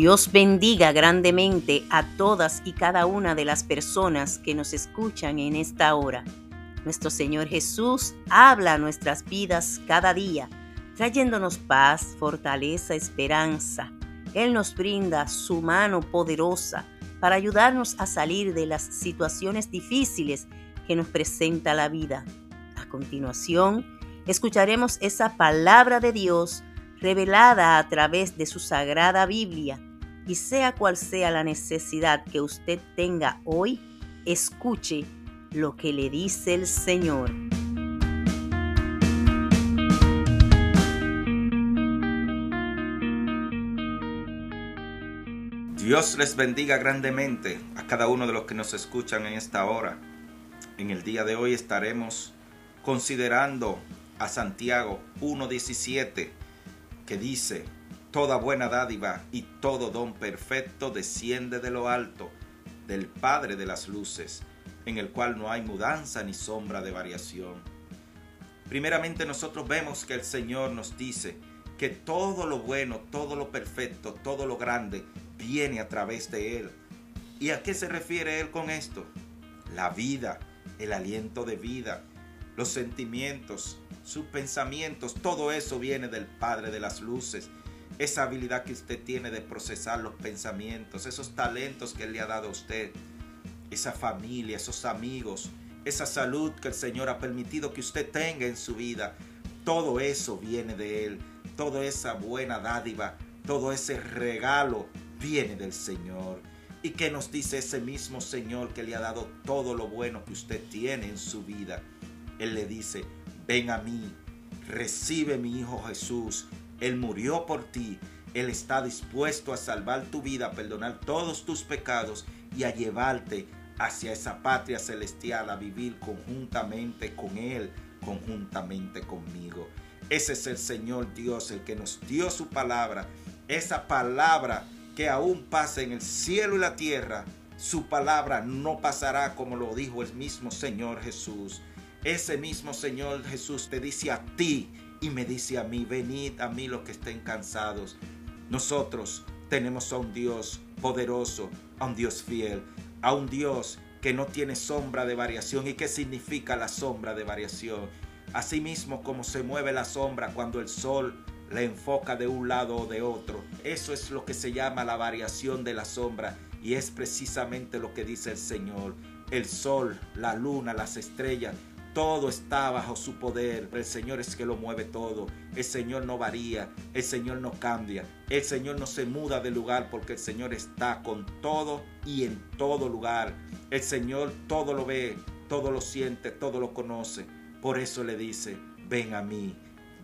Dios bendiga grandemente a todas y cada una de las personas que nos escuchan en esta hora. Nuestro Señor Jesús habla nuestras vidas cada día, trayéndonos paz, fortaleza, esperanza. Él nos brinda su mano poderosa para ayudarnos a salir de las situaciones difíciles que nos presenta la vida. A continuación, escucharemos esa palabra de Dios revelada a través de su sagrada Biblia. Y sea cual sea la necesidad que usted tenga hoy, escuche lo que le dice el Señor. Dios les bendiga grandemente a cada uno de los que nos escuchan en esta hora. En el día de hoy estaremos considerando a Santiago 1.17 que dice, Toda buena dádiva y todo don perfecto desciende de lo alto, del Padre de las Luces, en el cual no hay mudanza ni sombra de variación. Primeramente nosotros vemos que el Señor nos dice que todo lo bueno, todo lo perfecto, todo lo grande viene a través de Él. ¿Y a qué se refiere Él con esto? La vida, el aliento de vida, los sentimientos, sus pensamientos, todo eso viene del Padre de las Luces. Esa habilidad que usted tiene de procesar los pensamientos, esos talentos que le ha dado a usted, esa familia, esos amigos, esa salud que el Señor ha permitido que usted tenga en su vida, todo eso viene de Él, toda esa buena dádiva, todo ese regalo viene del Señor. ¿Y que nos dice ese mismo Señor que le ha dado todo lo bueno que usted tiene en su vida? Él le dice, ven a mí, recibe mi Hijo Jesús. Él murió por ti. Él está dispuesto a salvar tu vida, a perdonar todos tus pecados y a llevarte hacia esa patria celestial, a vivir conjuntamente con Él, conjuntamente conmigo. Ese es el Señor Dios, el que nos dio su palabra. Esa palabra que aún pasa en el cielo y la tierra, su palabra no pasará como lo dijo el mismo Señor Jesús. Ese mismo Señor Jesús te dice a ti y me dice a mí, venid a mí los que estén cansados. Nosotros tenemos a un Dios poderoso, a un Dios fiel, a un Dios que no tiene sombra de variación. ¿Y qué significa la sombra de variación? Asimismo como se mueve la sombra cuando el sol la enfoca de un lado o de otro. Eso es lo que se llama la variación de la sombra y es precisamente lo que dice el Señor. El sol, la luna, las estrellas, todo está bajo su poder. El Señor es que lo mueve todo. El Señor no varía. El Señor no cambia. El Señor no se muda de lugar porque el Señor está con todo y en todo lugar. El Señor todo lo ve, todo lo siente, todo lo conoce. Por eso le dice, ven a mí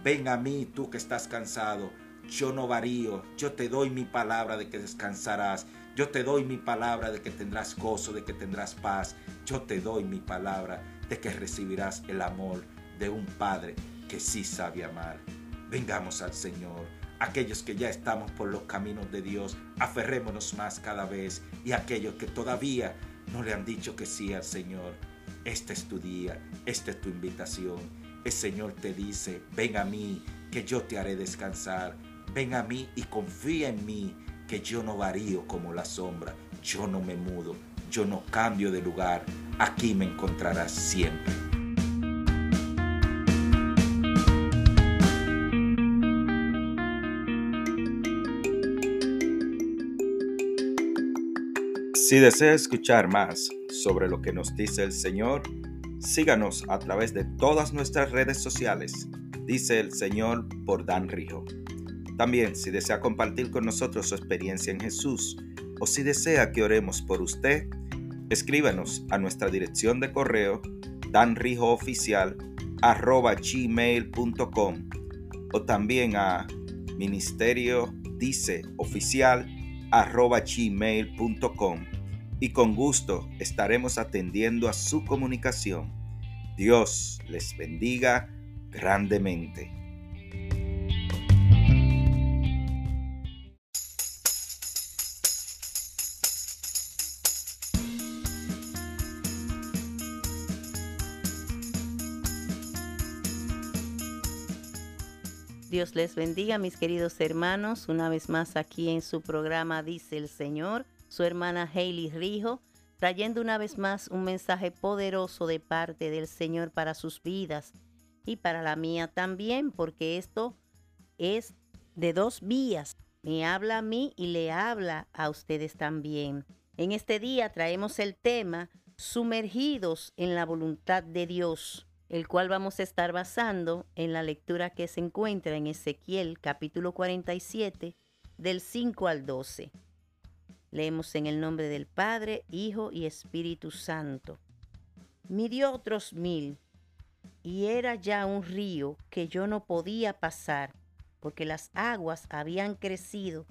Ven a mí tú que estás cansado. Yo no varío. Yo te doy mi palabra de que descansarás. Yo te doy mi palabra de que tendrás gozo, de que tendrás paz. Yo te doy mi palabra que recibirás el amor de un Padre que sí sabe amar. Vengamos al Señor. Aquellos que ya estamos por los caminos de Dios, aferrémonos más cada vez. Y aquellos que todavía no le han dicho que sí al Señor, este es tu día, esta es tu invitación el Señor te dice, ven a mí, que yo te haré descansar. Ven a mí y confía en mí, que yo no varío como la sombra. Yo no me mudo, yo no cambio de lugar. Aquí me encontrarás siempre. Si desea escuchar más sobre lo que nos dice el Señor, Síganos a través de todas nuestras redes sociales, dice el Señor por Dan Rijo. También, si desea compartir con nosotros su experiencia en Jesús o si desea que oremos por usted, escríbanos a nuestra dirección de correo danrijooficial@gmail.com o también a ministerio gmail.com y con gusto estaremos atendiendo a su comunicación. Dios les bendiga grandemente. Dios les bendiga, mis queridos hermanos. Una vez más aquí en su programa Dice el Señor, su hermana Hailey Rijo, trayendo una vez más un mensaje poderoso de parte del Señor para sus vidas y para la mía también, porque esto es de dos vías. Me habla a mí y le habla a ustedes también. En este día traemos el tema sumergidos en la voluntad de Dios el cual vamos a estar basando en la lectura que se encuentra en Ezequiel capítulo 47 del 5 al 12. Leemos en el nombre del Padre, Hijo y Espíritu Santo. Midió otros mil, y era ya un río que yo no podía pasar, porque las aguas habían crecido,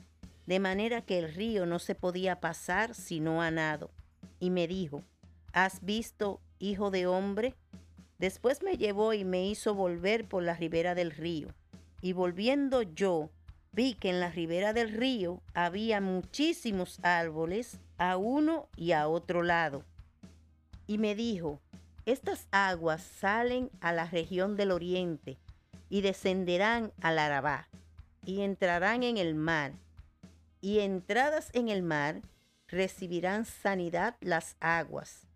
de manera que el río no se podía pasar sino a nado. Y me dijo, ¿has visto, hijo de hombre? Después me llevó y me hizo volver por la ribera del río. Y volviendo yo, vi que en la ribera del río había muchísimos árboles a uno y a otro lado. Y me dijo, estas aguas salen a la región del oriente y descenderán al Arabá y entrarán en el mar. Y entradas en el mar recibirán sanidad las aguas.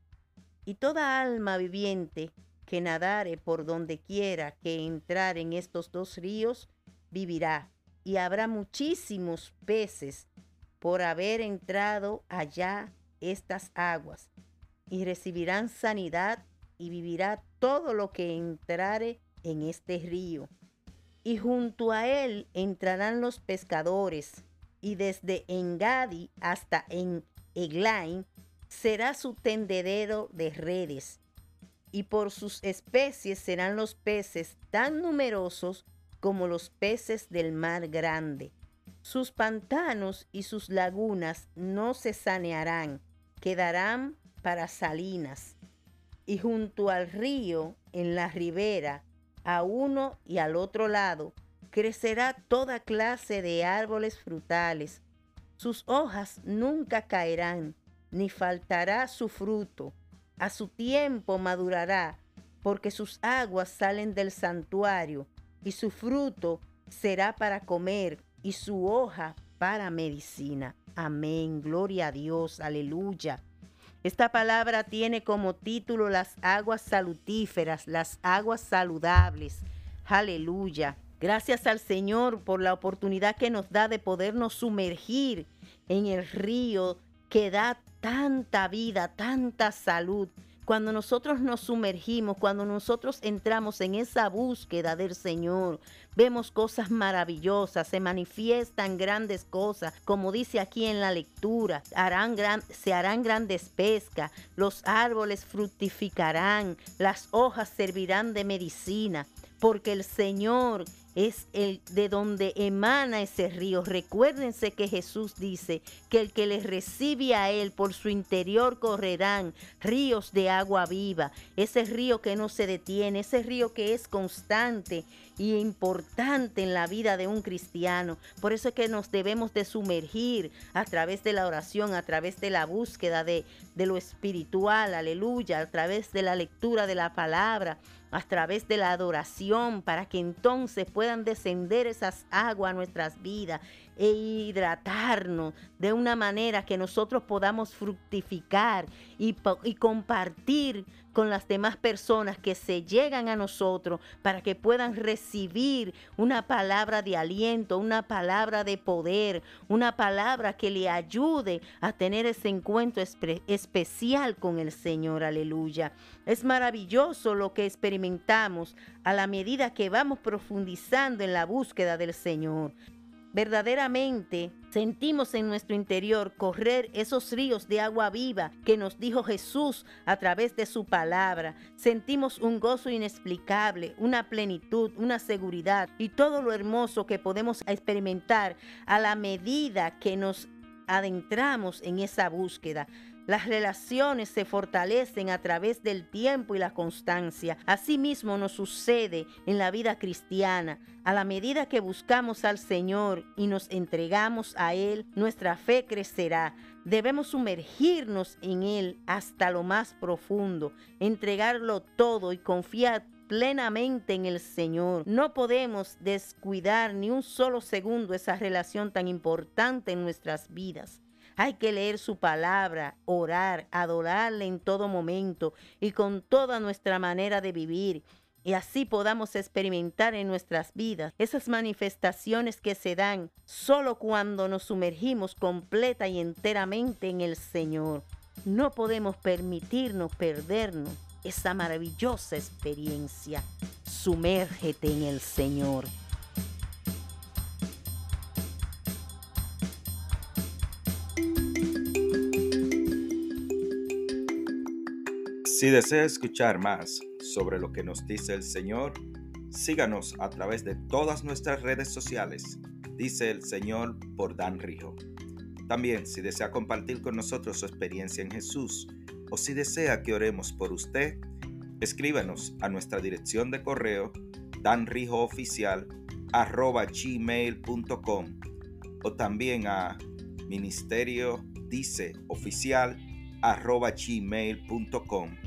Y toda alma viviente que nadare por donde quiera que entrar en estos dos ríos, vivirá. Y habrá muchísimos peces por haber entrado allá estas aguas. Y recibirán sanidad y vivirá todo lo que entrare en este río. Y junto a él entrarán los pescadores, y desde Engadi hasta en Eglain será su tendedero de redes y por sus especies serán los peces tan numerosos como los peces del mar grande. Sus pantanos y sus lagunas no se sanearán, quedarán para salinas. Y junto al río, en la ribera, a uno y al otro lado, crecerá toda clase de árboles frutales. Sus hojas nunca caerán, ni faltará su fruto a su tiempo madurará, porque sus aguas salen del santuario, y su fruto será para comer, y su hoja para medicina. Amén, gloria a Dios, aleluya. Esta palabra tiene como título las aguas salutíferas, las aguas saludables. Aleluya. Gracias al Señor por la oportunidad que nos da de podernos sumergir en el río que da tanta vida, tanta salud. Cuando nosotros nos sumergimos, cuando nosotros entramos en esa búsqueda del Señor, vemos cosas maravillosas, se manifiestan grandes cosas, como dice aquí en la lectura, harán gran, se harán grandes pescas, los árboles fructificarán, las hojas servirán de medicina, porque el Señor es el de donde emana ese río. Recuérdense que Jesús dice que el que les recibe a él por su interior correrán ríos de agua viva. Ese río que no se detiene, ese río que es constante y importante en la vida de un cristiano. Por eso es que nos debemos de sumergir a través de la oración, a través de la búsqueda de, de lo espiritual, aleluya, a través de la lectura de la palabra, a través de la adoración, para que entonces puedan descender esas aguas a nuestras vidas e hidratarnos de una manera que nosotros podamos fructificar y, y compartir con las demás personas que se llegan a nosotros para que puedan recibir una palabra de aliento, una palabra de poder, una palabra que le ayude a tener ese encuentro especial con el Señor. Aleluya. Es maravilloso lo que experimentamos a la medida que vamos profundizando en la búsqueda del Señor. Verdaderamente sentimos en nuestro interior correr esos ríos de agua viva que nos dijo Jesús a través de su palabra. Sentimos un gozo inexplicable, una plenitud, una seguridad y todo lo hermoso que podemos experimentar a la medida que nos adentramos en esa búsqueda. Las relaciones se fortalecen a través del tiempo y la constancia. Asimismo nos sucede en la vida cristiana. A la medida que buscamos al Señor y nos entregamos a Él, nuestra fe crecerá. Debemos sumergirnos en Él hasta lo más profundo, entregarlo todo y confiar plenamente en el Señor. No podemos descuidar ni un solo segundo esa relación tan importante en nuestras vidas. Hay que leer su palabra, orar, adorarle en todo momento y con toda nuestra manera de vivir y así podamos experimentar en nuestras vidas esas manifestaciones que se dan solo cuando nos sumergimos completa y enteramente en el Señor. No podemos permitirnos perdernos esa maravillosa experiencia. Sumérgete en el Señor. Si desea escuchar más sobre lo que nos dice el Señor, síganos a través de todas nuestras redes sociales, dice el Señor por Dan Rijo. También, si desea compartir con nosotros su experiencia en Jesús o si desea que oremos por usted, escríbanos a nuestra dirección de correo danrijooficial@gmail.com o también a ministerio dice oficial gmail.com